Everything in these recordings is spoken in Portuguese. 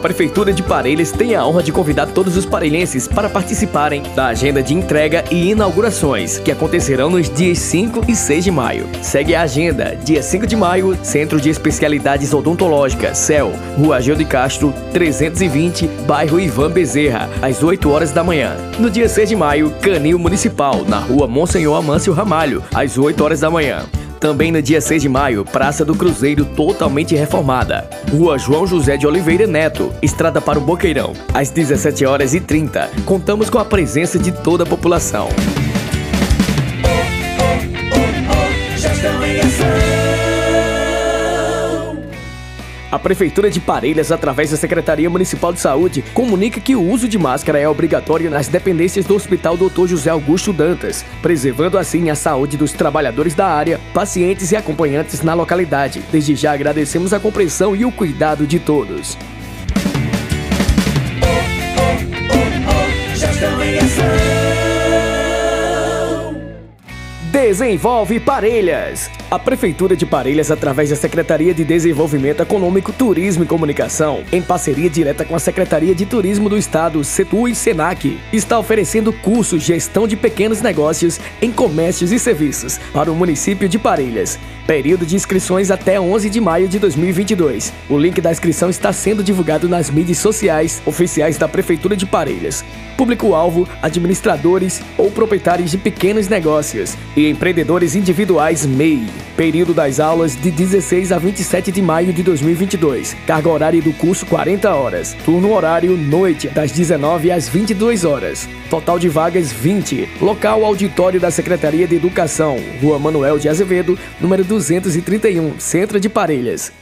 Prefeitura de Parelhas tem a honra de convidar todos os parelhenses para participarem da agenda de entrega e inaugurações, que acontecerão nos dias 5 e 6 de maio. Segue a agenda. Dia 5 de maio, Centro de Especialidades Odontológicas, CEL, Rua Gil de Castro, 320, bairro Ivan Bezerra, às 8 horas da manhã. No dia 6 de maio, Canil Municipal, na Rua Monsenhor Amâncio Ramalho, às 8 horas da manhã. Também no dia 6 de maio, Praça do Cruzeiro totalmente reformada. Rua João José de Oliveira Neto, Estrada para o Boqueirão. Às 17 horas e 30, contamos com a presença de toda a população. A Prefeitura de Parelhas, através da Secretaria Municipal de Saúde, comunica que o uso de máscara é obrigatório nas dependências do Hospital Dr. José Augusto Dantas, preservando assim a saúde dos trabalhadores da área, pacientes e acompanhantes na localidade. Desde já agradecemos a compreensão e o cuidado de todos. Desenvolve Parelhas. A Prefeitura de Parelhas, através da Secretaria de Desenvolvimento Econômico, Turismo e Comunicação, em parceria direta com a Secretaria de Turismo do Estado, Setu e Senac, está oferecendo curso Gestão de Pequenos Negócios em Comércios e Serviços para o município de Parelhas. Período de inscrições até 11 de maio de 2022. O link da inscrição está sendo divulgado nas mídias sociais oficiais da Prefeitura de Parelhas. Público-alvo: administradores ou proprietários de pequenos negócios e empreendedores individuais MEI. Período das aulas de 16 a 27 de maio de 2022. Carga horária do curso 40 horas. Turno horário noite das 19 às 22 horas. Total de vagas 20. Local auditório da Secretaria de Educação, Rua Manuel de Azevedo, número 231, Centro de Parelhas.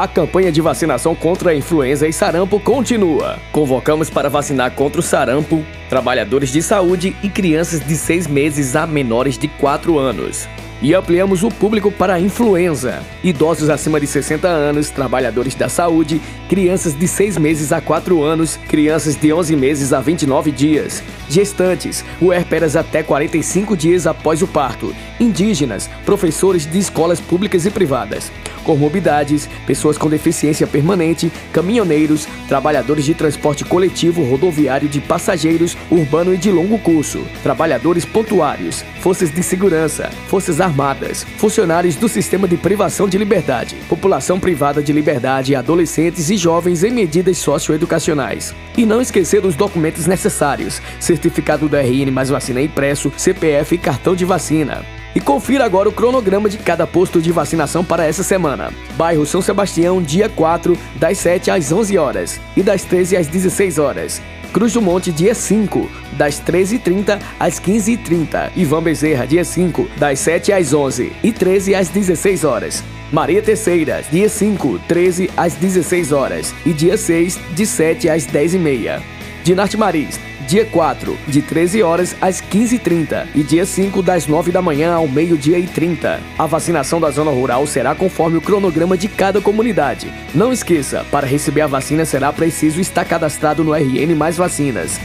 A campanha de vacinação contra a influenza e sarampo continua. Convocamos para vacinar contra o sarampo trabalhadores de saúde e crianças de 6 meses a menores de 4 anos. E ampliamos o público para a influenza. Idosos acima de 60 anos, trabalhadores da saúde, crianças de 6 meses a 4 anos, crianças de 11 meses a 29 dias, gestantes, puerperas até 45 dias após o parto, indígenas, professores de escolas públicas e privadas comorbidades, pessoas com deficiência permanente, caminhoneiros, trabalhadores de transporte coletivo rodoviário de passageiros, urbano e de longo curso, trabalhadores pontuários, forças de segurança, forças armadas, funcionários do sistema de privação de liberdade, população privada de liberdade, adolescentes e jovens em medidas socioeducacionais. E não esquecer dos documentos necessários: certificado do RN mais vacina impresso, CPF e cartão de vacina. E confira agora o cronograma de cada posto de vacinação para essa semana. Bairro São Sebastião, dia 4, das 7 às 11 horas e das 13 às 16 horas. Cruz do Monte, dia 5, das 13h30 às 15h30. Ivan Bezerra, dia 5, das 7 às 11 e 13 às 16 horas. Maria Terceira, dia 5, 13 às 16 horas e dia 6, de 7 às 10h30. Dinarte Maris, dia 4, de 13 horas às 15h30 e dia 5, das 9 da manhã ao meio-dia e 30. A vacinação da zona rural será conforme o cronograma de cada comunidade. Não esqueça, para receber a vacina será preciso estar cadastrado no RN Mais Vacinas.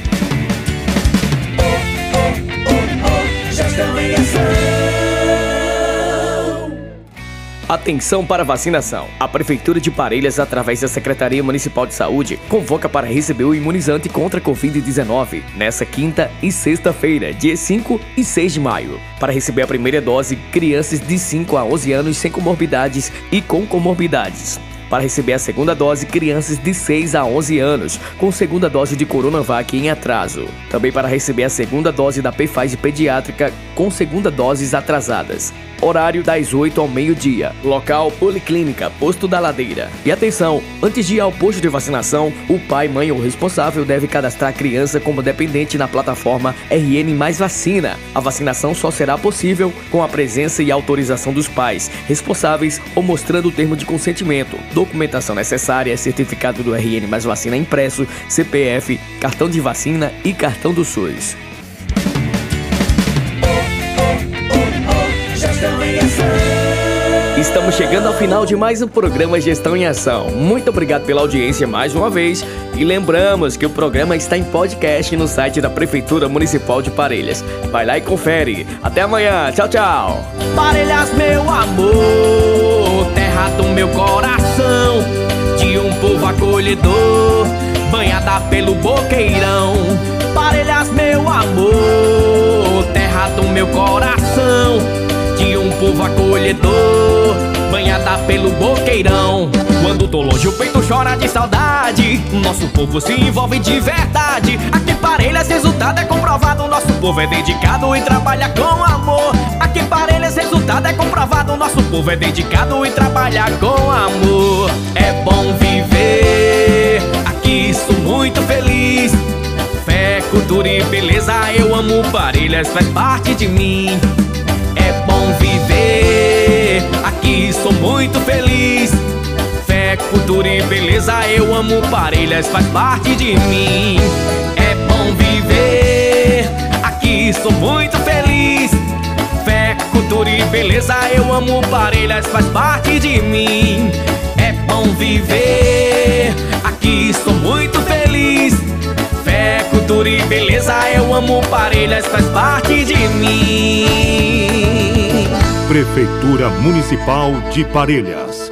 Atenção para vacinação. A Prefeitura de Parelhas, através da Secretaria Municipal de Saúde, convoca para receber o imunizante contra a Covid-19 nessa quinta e sexta-feira, dia 5 e 6 de maio. Para receber a primeira dose, crianças de 5 a 11 anos sem comorbidades e com comorbidades para receber a segunda dose crianças de 6 a 11 anos, com segunda dose de Coronavac em atraso. Também para receber a segunda dose da Pfizer pediátrica com segunda doses atrasadas. Horário das 8 ao meio-dia. Local Policlínica, Posto da Ladeira. E atenção, antes de ir ao posto de vacinação, o pai, mãe ou responsável deve cadastrar a criança como dependente na plataforma RN Mais Vacina. A vacinação só será possível com a presença e autorização dos pais, responsáveis ou mostrando o termo de consentimento. Documentação necessária, certificado do RN Mais Vacina impresso, CPF, cartão de vacina e cartão do SUS. Estamos chegando ao final de mais um programa Gestão em Ação. Muito obrigado pela audiência mais uma vez e lembramos que o programa está em podcast no site da Prefeitura Municipal de Parelhas. Vai lá e confere. Até amanhã. Tchau, tchau. Parelhas, meu amor, terra do meu coração, de um povo acolhedor, banhada pelo boqueirão. Parelhas, meu amor, terra do meu coração, de um povo acolhedor, banhada pelo boqueirão. Quando tô longe, o peito chora de saudade. Nosso povo se envolve de verdade. Aqui Parelhas, resultado é comprovado. Nosso povo é dedicado e trabalha com amor. Aqui povo é dedicado e trabalha com amor. É bom viver. Aqui sou muito feliz. Fé, cultura e beleza, eu amo Parelhas, faz parte de mim. É bom viver, aqui sou muito feliz. Fé, cultura e beleza, eu amo Parelhas, faz parte de mim. É bom viver, aqui sou muito beleza, eu amo Parelhas, faz parte de mim. É bom viver, aqui sou muito feliz. Fé, cultura e beleza, eu amo Parelhas, faz parte de mim. Prefeitura Municipal de Parelhas